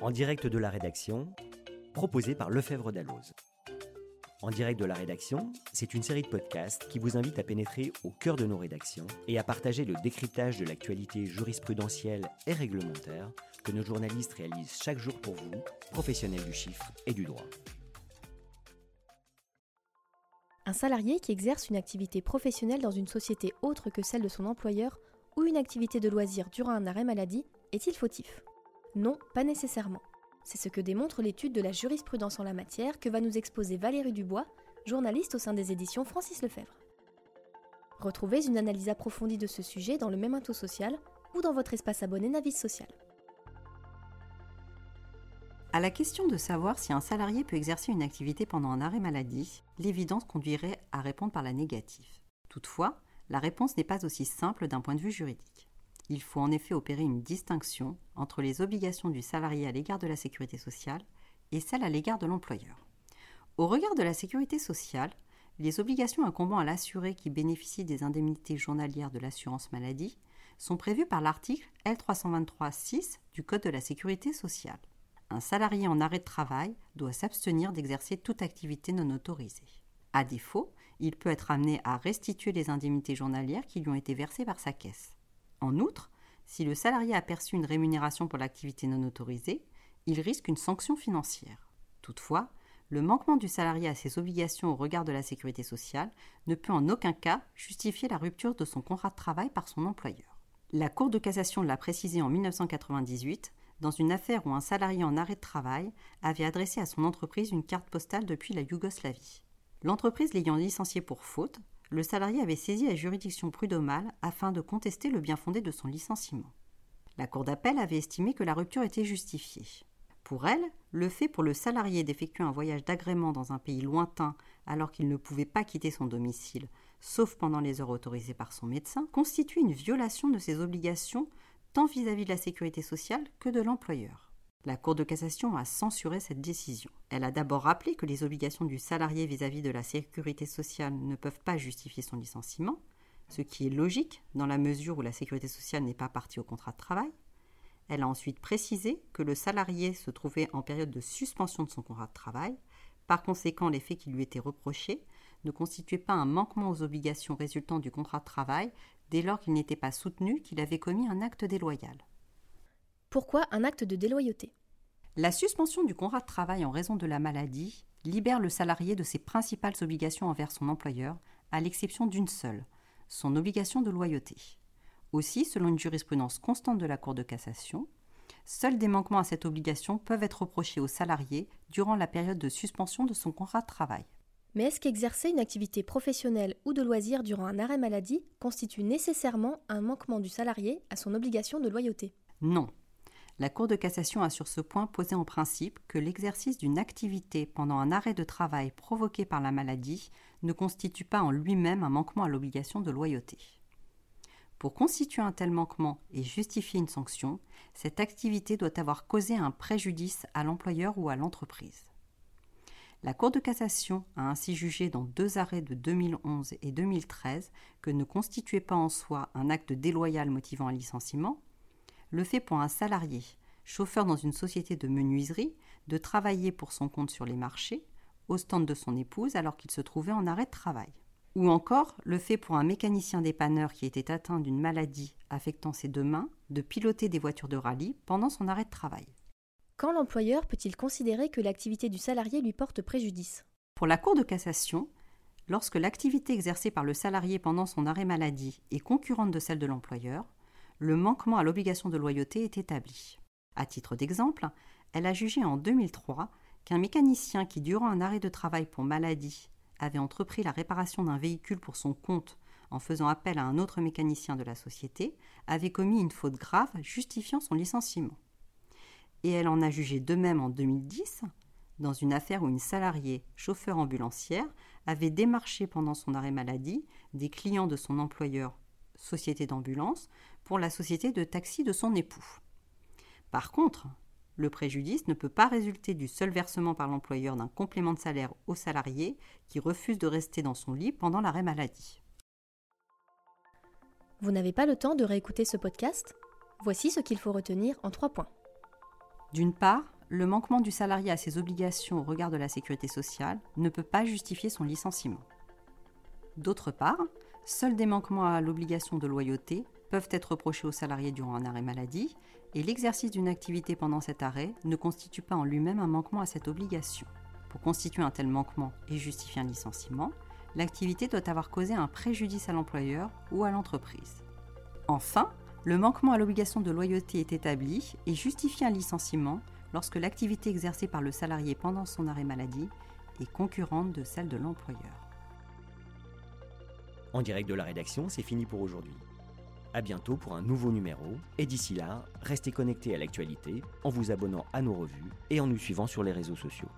en direct de la rédaction, proposé par Lefebvre Dalloz. En direct de la rédaction, c'est une série de podcasts qui vous invite à pénétrer au cœur de nos rédactions et à partager le décryptage de l'actualité jurisprudentielle et réglementaire que nos journalistes réalisent chaque jour pour vous, professionnels du chiffre et du droit. Un salarié qui exerce une activité professionnelle dans une société autre que celle de son employeur ou une activité de loisir durant un arrêt maladie est-il fautif? Non, pas nécessairement. C'est ce que démontre l'étude de la jurisprudence en la matière que va nous exposer Valérie Dubois, journaliste au sein des éditions Francis Lefebvre. Retrouvez une analyse approfondie de ce sujet dans le Memento Social ou dans votre espace abonné Navis Social. À la question de savoir si un salarié peut exercer une activité pendant un arrêt maladie, l'évidence conduirait à répondre par la négative. Toutefois, la réponse n'est pas aussi simple d'un point de vue juridique. Il faut en effet opérer une distinction entre les obligations du salarié à l'égard de la sécurité sociale et celles à l'égard de l'employeur. Au regard de la sécurité sociale, les obligations incombant à l'assuré qui bénéficie des indemnités journalières de l'assurance maladie sont prévues par l'article L323-6 du Code de la sécurité sociale. Un salarié en arrêt de travail doit s'abstenir d'exercer toute activité non autorisée. À défaut, il peut être amené à restituer les indemnités journalières qui lui ont été versées par sa caisse. En outre, si le salarié a perçu une rémunération pour l'activité non autorisée, il risque une sanction financière. Toutefois, le manquement du salarié à ses obligations au regard de la sécurité sociale ne peut en aucun cas justifier la rupture de son contrat de travail par son employeur. La Cour de cassation l'a précisé en 1998 dans une affaire où un salarié en arrêt de travail avait adressé à son entreprise une carte postale depuis la Yougoslavie. L'entreprise l'ayant licencié pour faute, le salarié avait saisi la juridiction prud'homale afin de contester le bien fondé de son licenciement. La Cour d'appel avait estimé que la rupture était justifiée. Pour elle, le fait pour le salarié d'effectuer un voyage d'agrément dans un pays lointain alors qu'il ne pouvait pas quitter son domicile, sauf pendant les heures autorisées par son médecin, constitue une violation de ses obligations tant vis-à-vis de la sécurité sociale que de l'employeur. La Cour de cassation a censuré cette décision. Elle a d'abord rappelé que les obligations du salarié vis-à-vis de la sécurité sociale ne peuvent pas justifier son licenciement, ce qui est logique dans la mesure où la sécurité sociale n'est pas partie au contrat de travail. Elle a ensuite précisé que le salarié se trouvait en période de suspension de son contrat de travail. Par conséquent, les faits qui lui étaient reprochés ne constituaient pas un manquement aux obligations résultant du contrat de travail dès lors qu'il n'était pas soutenu qu'il avait commis un acte déloyal. Pourquoi un acte de déloyauté? La suspension du contrat de travail en raison de la maladie libère le salarié de ses principales obligations envers son employeur, à l'exception d'une seule, son obligation de loyauté. Aussi, selon une jurisprudence constante de la Cour de cassation, seuls des manquements à cette obligation peuvent être reprochés au salarié durant la période de suspension de son contrat de travail. Mais est-ce qu'exercer une activité professionnelle ou de loisir durant un arrêt maladie constitue nécessairement un manquement du salarié à son obligation de loyauté? Non, la Cour de cassation a sur ce point posé en principe que l'exercice d'une activité pendant un arrêt de travail provoqué par la maladie ne constitue pas en lui-même un manquement à l'obligation de loyauté. Pour constituer un tel manquement et justifier une sanction, cette activité doit avoir causé un préjudice à l'employeur ou à l'entreprise. La Cour de cassation a ainsi jugé dans deux arrêts de 2011 et 2013 que ne constituait pas en soi un acte déloyal motivant un licenciement, le fait pour un salarié, chauffeur dans une société de menuiserie, de travailler pour son compte sur les marchés, au stand de son épouse alors qu'il se trouvait en arrêt de travail. Ou encore le fait pour un mécanicien dépanneur qui était atteint d'une maladie affectant ses deux mains de piloter des voitures de rallye pendant son arrêt de travail. Quand l'employeur peut-il considérer que l'activité du salarié lui porte préjudice? Pour la Cour de cassation, lorsque l'activité exercée par le salarié pendant son arrêt maladie est concurrente de celle de l'employeur, le manquement à l'obligation de loyauté est établi. À titre d'exemple, elle a jugé en 2003 qu'un mécanicien qui, durant un arrêt de travail pour maladie, avait entrepris la réparation d'un véhicule pour son compte en faisant appel à un autre mécanicien de la société, avait commis une faute grave justifiant son licenciement. Et elle en a jugé de même en 2010, dans une affaire où une salariée, chauffeur ambulancière, avait démarché pendant son arrêt maladie des clients de son employeur, société d'ambulance, pour la société de taxi de son époux. Par contre, le préjudice ne peut pas résulter du seul versement par l'employeur d'un complément de salaire au salarié qui refuse de rester dans son lit pendant l'arrêt maladie. Vous n'avez pas le temps de réécouter ce podcast? Voici ce qu'il faut retenir en trois points. D'une part, le manquement du salarié à ses obligations au regard de la sécurité sociale ne peut pas justifier son licenciement. D'autre part, seuls des manquements à l'obligation de loyauté peuvent être reprochés au salarié durant un arrêt maladie, et l'exercice d'une activité pendant cet arrêt ne constitue pas en lui-même un manquement à cette obligation. Pour constituer un tel manquement et justifier un licenciement, l'activité doit avoir causé un préjudice à l'employeur ou à l'entreprise. Enfin, le manquement à l'obligation de loyauté est établi et justifie un licenciement lorsque l'activité exercée par le salarié pendant son arrêt maladie est concurrente de celle de l'employeur. En direct de la rédaction, c'est fini pour aujourd'hui. A bientôt pour un nouveau numéro, et d'ici là, restez connectés à l'actualité en vous abonnant à nos revues et en nous suivant sur les réseaux sociaux.